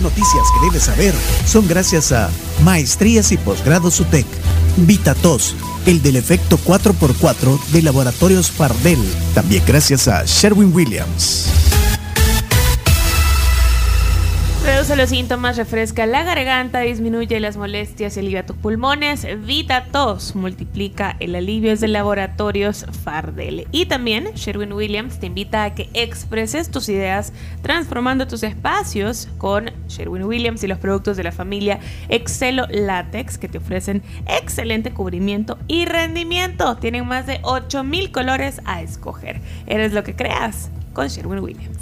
noticias que debes saber son gracias a Maestrías y Posgrados UTEC, VitaTos, el del efecto 4x4 de Laboratorios Fardel, también gracias a Sherwin Williams. Reduce los síntomas, refresca la garganta, disminuye las molestias y alivia tus pulmones. Vita Tos multiplica el alivio de laboratorios Fardel. Y también Sherwin Williams te invita a que expreses tus ideas transformando tus espacios con Sherwin Williams y los productos de la familia Excelo Latex que te ofrecen excelente cubrimiento y rendimiento. Tienen más de 8000 colores a escoger. Eres lo que creas con Sherwin Williams.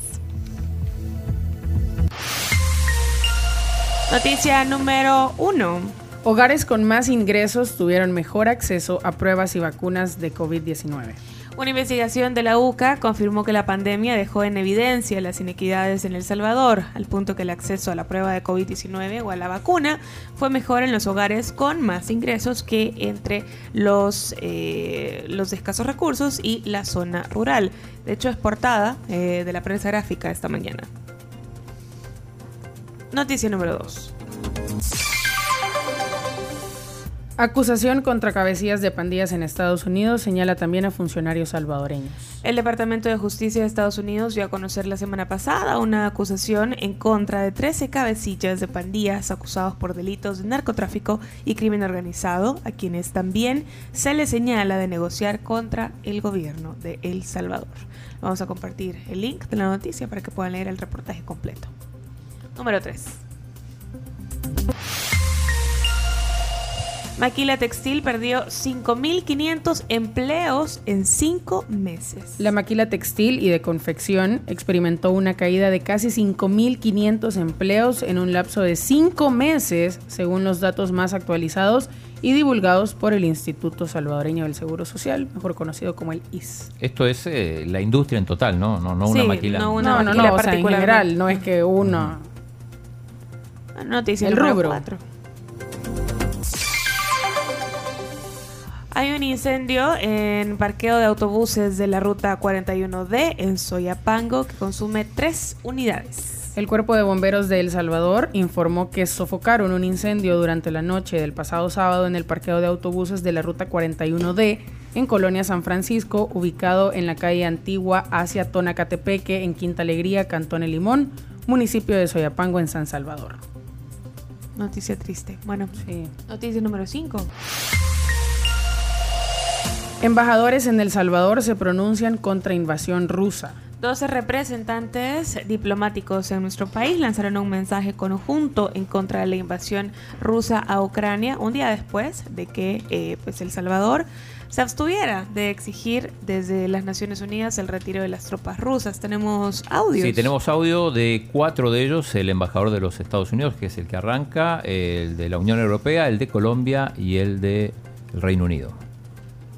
Noticia número uno. Hogares con más ingresos tuvieron mejor acceso a pruebas y vacunas de COVID-19. Una investigación de la UCA confirmó que la pandemia dejó en evidencia las inequidades en El Salvador, al punto que el acceso a la prueba de COVID-19 o a la vacuna fue mejor en los hogares con más ingresos que entre los, eh, los de escasos recursos y la zona rural. De hecho, es portada eh, de la prensa gráfica esta mañana. Noticia número 2. Acusación contra cabecillas de pandillas en Estados Unidos señala también a funcionarios salvadoreños. El Departamento de Justicia de Estados Unidos dio a conocer la semana pasada una acusación en contra de 13 cabecillas de pandillas acusados por delitos de narcotráfico y crimen organizado, a quienes también se les señala de negociar contra el gobierno de El Salvador. Vamos a compartir el link de la noticia para que puedan leer el reportaje completo. Número 3. Maquila Textil perdió 5.500 empleos en 5 meses. La maquila textil y de confección experimentó una caída de casi 5.500 empleos en un lapso de 5 meses, según los datos más actualizados y divulgados por el Instituto Salvadoreño del Seguro Social, mejor conocido como el IS. Esto es eh, la industria en total, ¿no? No, no una Sí, maquila. no No, una no, maquila no, o sea, en general, no es que uno... Noticia El número rubro. 4. Hay un incendio en parqueo de autobuses de la ruta 41D en Soyapango que consume tres unidades. El Cuerpo de Bomberos de El Salvador informó que sofocaron un incendio durante la noche del pasado sábado en el parqueo de autobuses de la ruta 41D en Colonia San Francisco, ubicado en la calle Antigua hacia Tonacatepeque, en Quinta Alegría, Cantón El Limón, municipio de Soyapango, en San Salvador. Noticia triste. Bueno, Sí. noticia número 5. Embajadores en El Salvador se pronuncian contra invasión rusa. 12 representantes diplomáticos en nuestro país lanzaron un mensaje conjunto en contra de la invasión rusa a Ucrania un día después de que eh, pues El Salvador se abstuviera de exigir desde las Naciones Unidas el retiro de las tropas rusas. Tenemos audios. Sí, tenemos audio de cuatro de ellos, el embajador de los Estados Unidos, que es el que arranca, el de la Unión Europea, el de Colombia y el de Reino Unido.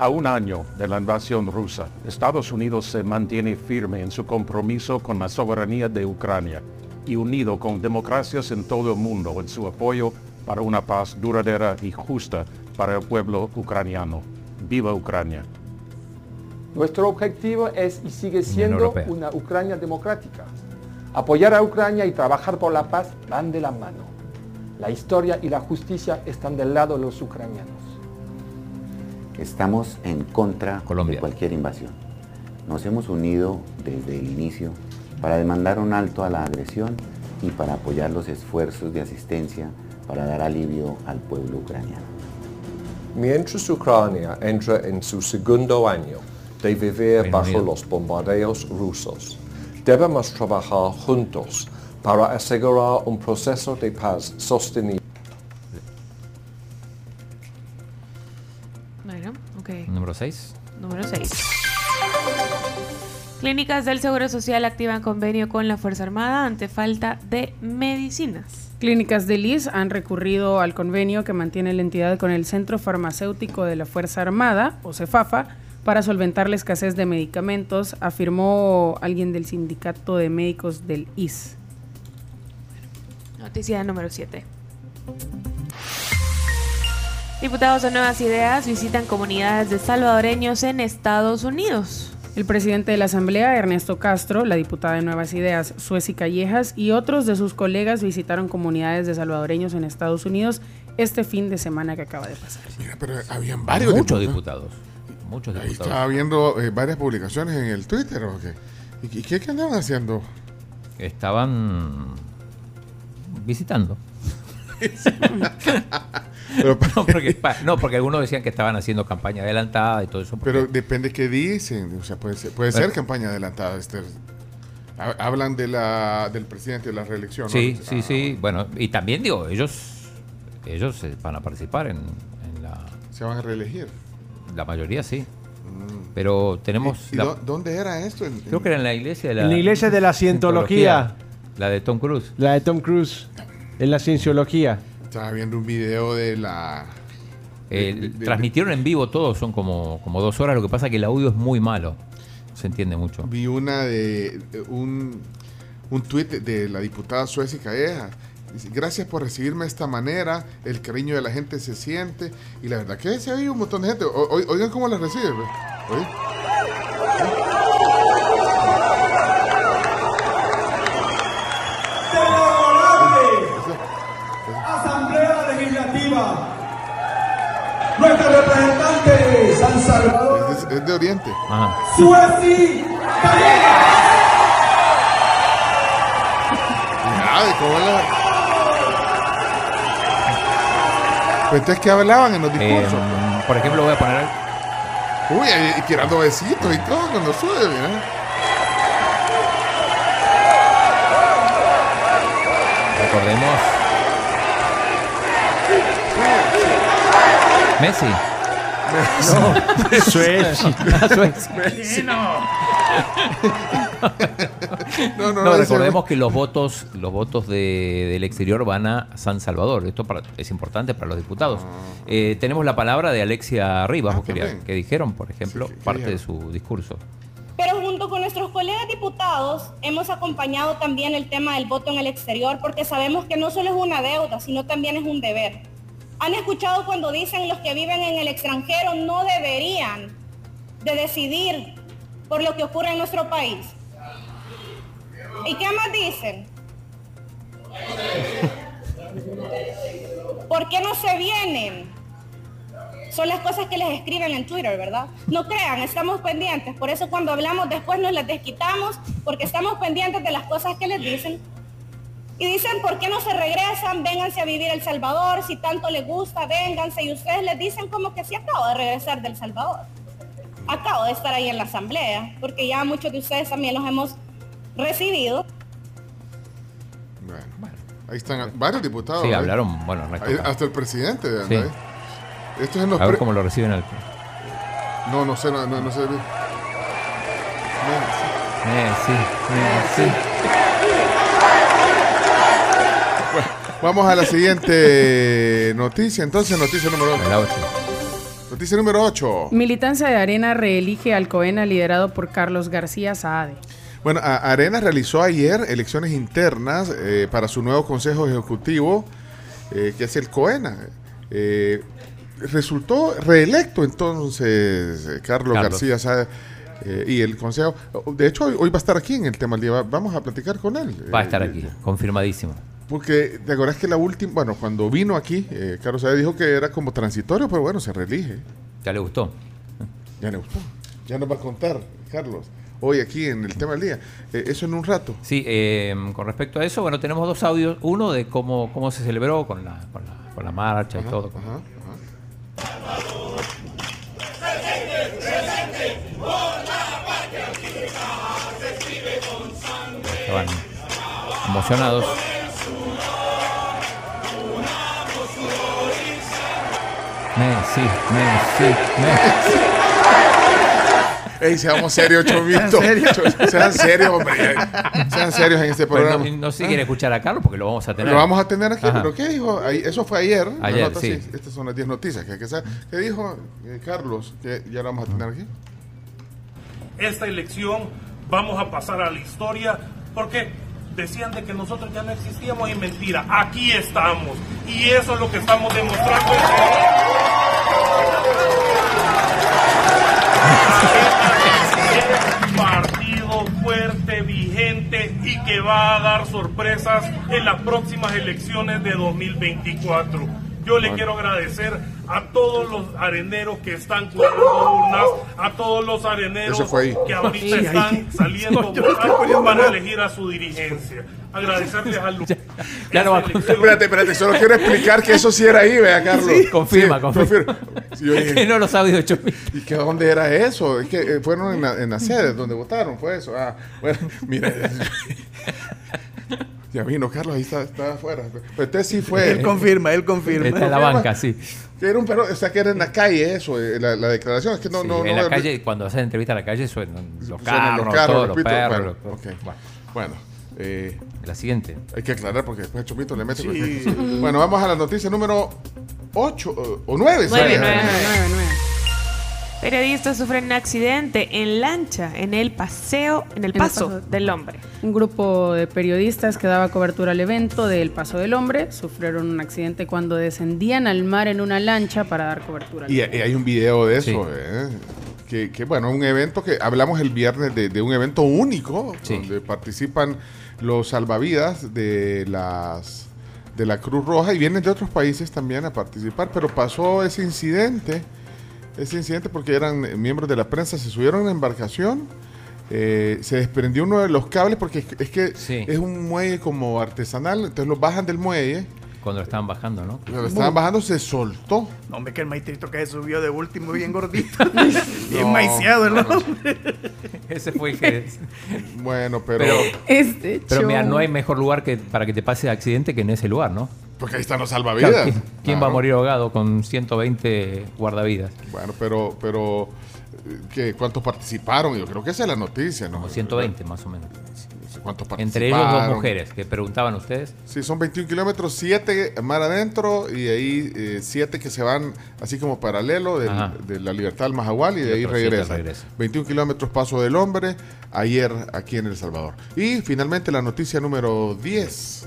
A un año de la invasión rusa, Estados Unidos se mantiene firme en su compromiso con la soberanía de Ucrania y unido con democracias en todo el mundo en su apoyo para una paz duradera y justa para el pueblo ucraniano. ¡Viva Ucrania! Nuestro objetivo es y sigue siendo una Ucrania democrática. Apoyar a Ucrania y trabajar por la paz van de la mano. La historia y la justicia están del lado de los ucranianos. Estamos en contra Colombia. de cualquier invasión. Nos hemos unido desde el inicio para demandar un alto a la agresión y para apoyar los esfuerzos de asistencia para dar alivio al pueblo ucraniano. Mientras Ucrania entra en su segundo año de vivir Reino bajo Unido. los bombardeos rusos, debemos trabajar juntos para asegurar un proceso de paz sostenible. 6. Número 6. Clínicas del Seguro Social activan convenio con la Fuerza Armada ante falta de medicinas. Clínicas de Lis han recurrido al convenio que mantiene la entidad con el Centro Farmacéutico de la Fuerza Armada, o CEFAFA, para solventar la escasez de medicamentos, afirmó alguien del sindicato de médicos del IS. Noticia número 7. Diputados de Nuevas Ideas visitan comunidades de salvadoreños en Estados Unidos. El presidente de la Asamblea, Ernesto Castro, la diputada de Nuevas Ideas, Sueci Callejas, y otros de sus colegas visitaron comunidades de salvadoreños en Estados Unidos este fin de semana que acaba de pasar. Mira, pero habían varios Muchos diputados. diputados. Muchos Ahí diputados. estaba viendo eh, varias publicaciones en el Twitter. ¿o qué? ¿Y qué, qué- qué andaban haciendo? Estaban visitando. Pero, No porque, pa- no, porque algunos decían que estaban haciendo campaña adelantada y todo eso. porque- pero depende qué dicen. O sea, puede ser, puede ser Bueno. campaña adelantada. Ha- hablan de la, del presidente de la reelección. ¿no? sí, Ah, sí, sí. Bueno, y también digo, ellos ellos eh, van a participar en, en la, Se van a reelegir. la mayoría, sí. Pero tenemos... ¿Y, y la- dó- dónde era esto? En- creo que era en la iglesia de la... En la iglesia de la cientología. La de Tom Cruise. La de Tom Cruise. En la cienciología. Estaba viendo un video de la... Eh, de- de- transmitieron en vivo todo, son como, como dos horas. Lo que pasa es que el audio es muy malo. Se entiende mucho. Vi una de un, un tuit de, la diputada Sueci Calleja. Dice, Gracias por recibirme de esta manera, el cariño de la gente se siente. Y la verdad que se ha un montón de gente. O- oigan cómo la recibe. pues. Salvador, Es, es de Oriente. Ajá. Sueci Ah, de cómo la... Pues entonces, ¿qué hablaban en los Eh, discursos? por ejemplo, voy a poner... Uy, y, y tirando besitos y todo cuando sube, mira. Recordemos... Messi. Suecia. No, no, No, recordemos que los votos, los votos de- del exterior van a San Salvador. Esto para- es importante para los diputados. Eh, tenemos la palabra de Alexia Rivas, Ah, que dijeron, por ejemplo, Sí, ¿qué parte de su discurso. Pero junto con nuestros colegas diputados hemos acompañado también el tema del voto en el exterior porque sabemos que no solo es una deuda, sino también es un deber. Han escuchado cuando dicen los que viven en el extranjero no deberían de decidir por lo que ocurre en nuestro país. ¿Y qué más dicen? ¿Por qué no se vienen? Son las cosas que les escriben en Twitter, ¿verdad? No crean, estamos pendientes. Por eso cuando hablamos después nos las desquitamos, porque estamos pendientes de las cosas que les dicen. Y dicen, ¿por qué no se regresan? Vénganse a vivir El Salvador, si tanto les gusta, vénganse. Y ustedes les dicen como que sí acabo de regresar del Salvador. Acabo de estar ahí en la asamblea, porque ya muchos de ustedes también los hemos recibido. Bueno, ahí están varios diputados. Sí, ¿eh? hablaron, bueno, Ahí- hasta el presidente. Sí. Esto es en los A ver cómo lo reciben al... No, no sé, no, no, no sé. No, Messi, Messi. Vamos a la siguiente noticia. Entonces, noticia número A la 8. Noticia número 8. Militancia de Arena reelige al Coena liderado por Carlos García Saade. Bueno, a- Arena realizó ayer elecciones internas eh, para su nuevo consejo ejecutivo, eh, que es el COENA. Eh, resultó reelecto entonces Carlos, Carlos. García Saade, eh, y el consejo. De hecho, hoy, hoy va a estar aquí en el tema del día. Va- Vamos a platicar con él. Va a estar eh, aquí, confirmadísimo. Porque te acuerdas que la última, bueno, cuando vino aquí, eh, Carlos Saade dijo que era como transitorio, pero bueno, se reelige. ¿Ya le gustó? Ya le gustó. Ya nos va a contar, Carlos, hoy aquí en el tema del día. Eh, eso en un rato. Sí, eh, con respecto a eso, bueno, tenemos dos audios. Uno de cómo, cómo se celebró con la, con la, con la marcha y todo. Ajá, ajá. Estaban emocionados. Messi, Messi, Messi. Ey, seamos serios, Chovito. Cho- Sean serios, hombre. Sean serios en este programa. no, no sé si quiere escuchar a Carlos porque lo vamos a tener. Lo vamos a tener aquí, Ajá. pero ¿qué dijo? Ahí- eso fue ayer. Ayer, nota, sí. Estas son las 10 noticias que hay que saber. ¿Qué dijo eh, Carlos? Que ya lo vamos a tener aquí. esta elección vamos a pasar a la historia porque decían de que nosotros ya no existíamos y mentira, aquí estamos y eso es lo que estamos demostrando. Totalmente vigente y que va a dar sorpresas en las próximas elecciones de 2024. Yo le quiero agradecer a todos los areneros que están cuidando urnas, a todos los areneros que ahorita están saliendo a votar para elegir a su dirigencia. Agradecerles al Ya no va a Espérate, espérate, solo quiero explicar que eso sí era ahí, vea, Carlos. Sí, confirma, Sí, confirma. Sí, yo dije, Que no los ha oído Chomito. ¿Y que dónde era eso? Es que eh, fueron en la, en la sede donde votaron, fue eso. Ah, bueno, mira. ya vino Carlos, ahí está, está afuera. Pero usted sí fue. Él confirma, él confirma. Está en la banca, sí. Que era un perro, o sea, que era en la calle eso, eh, la, la declaración. Es que no, Sí, no, en no. la calle, cuando hacen entrevista a la calle, suenan los Suenan carros, los carros, todos los repito, perros. bueno, los- ok. Bueno, eh, La siguiente. hay que aclarar porque después Chomito le mete. Sí. Bueno, vamos a la noticia número 8 o 9. Nueve, nueve. Ah, Periodistas sufren un accidente en lancha en el paseo, en el En el paso del hombre. Un grupo de periodistas que daba cobertura al evento del Paso del Hombre sufrieron un accidente cuando descendían al mar en una lancha para dar cobertura. al Y, evento. y hay un video de eso, Sí. ¿eh? Que, que, bueno, un evento que hablamos el viernes de, de un evento único, Sí. donde participan los salvavidas de las de la Cruz Roja y vienen de otros países también a participar, pero pasó ese incidente, ese incidente porque eran miembros de la prensa, se subieron a la embarcación, eh, se desprendió uno de los cables porque es, que Sí. es un muelle como artesanal, entonces lo bajan del muelle, Cuando lo estaban bajando, ¿no? lo estaban bajando, se soltó. No, hombre, que el maestrito que se subió de último bien gordito. bien No, maiciado el no, no. hombre. Ese fue el que... Bueno, pero, Pero, Este pero mira, no hay mejor lugar que para que te pase el accidente que en ese lugar, ¿no? porque ahí están los Claro, salvavidas. ¿quién, quién va a Claro. morir ahogado con 120 guardavidas? Bueno, pero, pero eh, ¿qué? ¿cuántos participaron? Yo creo que esa es la noticia, ¿no? Como 120 más o menos. Sé ¿Cuántos Entre ellos dos mujeres que preguntaban ustedes. Sí, son 21 kilómetros, 7 mar adentro y ahí 7 que se van así como paralelo del- de la libertad al Mahahual y Y de ahí siete regresa. regresan. 21 kilómetros paso del hombre ayer aquí en El Salvador. Y finalmente la noticia número 10.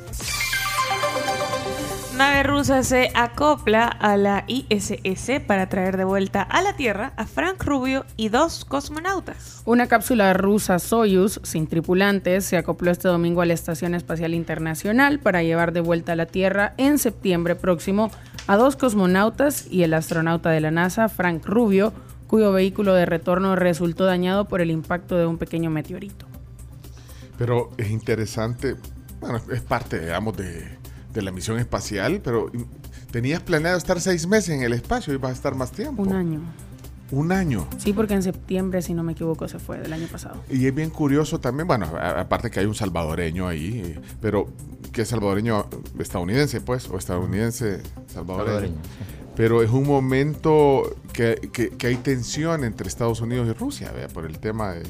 Nave rusa se acopla a la ISS para traer de vuelta a la Tierra a Frank Rubio y dos cosmonautas. Una cápsula rusa Soyuz sin tripulantes se acopló este domingo a la Estación Espacial Internacional para llevar de vuelta a la Tierra en septiembre próximo a dos cosmonautas y el astronauta de la NASA, Frank Rubio, cuyo vehículo de retorno resultó dañado por el impacto de un pequeño meteorito. Pero es interesante, bueno, es parte, digamos, de, de la misión espacial, pero tenías planeado estar seis meses en el espacio y vas a estar más tiempo. Un año. Un año. Sí, porque en septiembre, si no me equivoco, se fue del año pasado. Y es bien curioso también, bueno, a- aparte que hay un salvadoreño ahí, eh, pero que es salvadoreño estadounidense, pues, o estadounidense salvadoreño. Salvadoreño, Pero es un momento que, que- que hay tensión entre Estados Unidos y Rusia, ¿vea? por el tema de,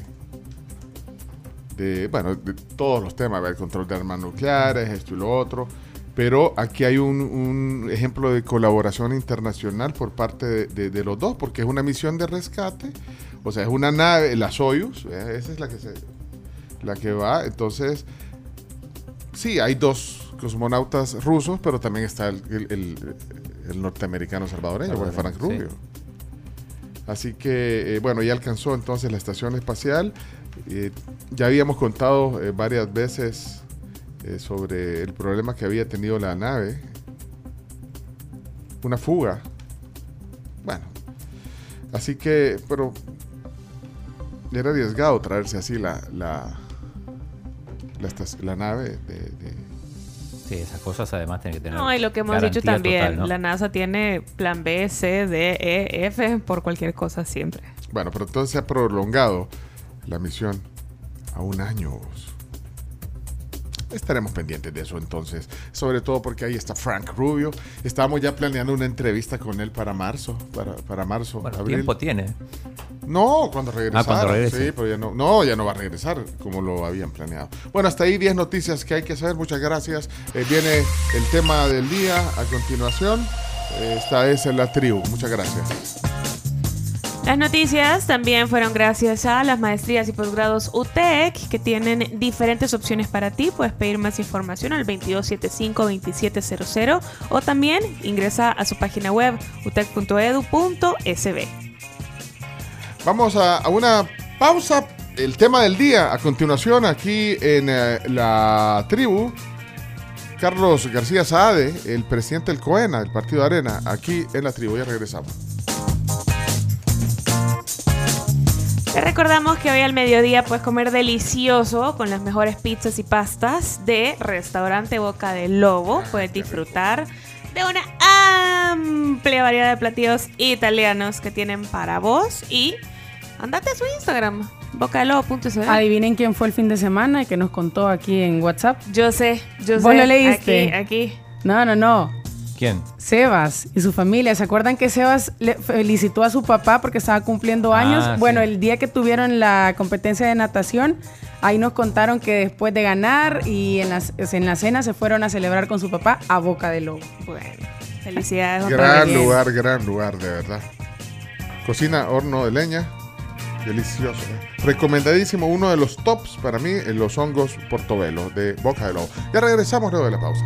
de, bueno, de todos los temas, ¿vea? el control de armas nucleares, esto y lo otro. Pero aquí hay un, un ejemplo de colaboración internacional por parte de, de- de los dos, porque es una misión de rescate, o sea, es una nave, la Soyuz, ¿vea? esa es la que, se, la que va, entonces, sí, hay dos cosmonautas rusos, pero también está el, el- el- el norteamericano salvadoreño, pues, Frank Rubio. sí. Así que, eh, bueno, ya alcanzó entonces la estación espacial. Eh, ya habíamos contado eh, varias veces eh, sobre el problema que había tenido la nave. Una fuga. Bueno, así que, pero era arriesgado traerse así la, la, la, la nave de, de- Sí, esas cosas además tienen que tener. No, y lo que hemos dicho también, total, ¿no? la NASA tiene plan B, C, D, E, F por cualquier cosa siempre. Bueno, pero entonces se ha prolongado la misión a un año. Estaremos pendientes de eso entonces, sobre todo porque ahí está Frank Rubio. Estábamos ya planeando una entrevista con él para marzo, para, para marzo, Bueno, abril. tiempo tiene. No, cuando regresara. Ah, cuando regrese. Sí, pero ya no, no, ya no va a regresar como lo habían planeado. Bueno, hasta ahí 10 noticias que hay que saber. Muchas gracias. Eh, viene el tema del día a continuación. Eh, esta es la tribu. Muchas gracias. Las noticias también fueron gracias a las maestrías y posgrados UTEC que tienen diferentes opciones para ti. Puedes pedir más información al 2275-2700 o también ingresa a su página web utec.edu.sb. Vamos a, una pausa el tema del día, a continuación, aquí en eh, la tribu, Carlos García Saade, el presidente del COENA, del Partido Arena, aquí en la tribu. Ya regresamos. Te recordamos que hoy al mediodía puedes comer delicioso con las mejores pizzas y pastas de Restaurante Boca del Lobo. Puedes disfrutar de una amplia variedad de platillos italianos que tienen para vos y andate a su Instagram, bocadelobo.cl. Adivinen quién fue el fin de semana y que nos contó aquí en WhatsApp. Yo sé, yo ¿Vos sé. lo leíste? Aquí, aquí. No, no, no. ¿Quién? Sebas y su familia. ¿Se acuerdan que Sebas le felicitó a su papá porque estaba cumpliendo Ah, años? sí. bueno, el día que tuvieron la competencia de natación, ahí nos contaron que después de ganar y en, las, en la cena se fueron a celebrar con su papá a Boca de Lobo. Bueno, felicidades. Gran lugar, gran lugar, de verdad. Cocina horno de leña. Delicioso. ¿eh? Recomendadísimo, uno de los tops para mí, en los hongos portobelo de Boca de Lobo. Ya regresamos luego de la pausa.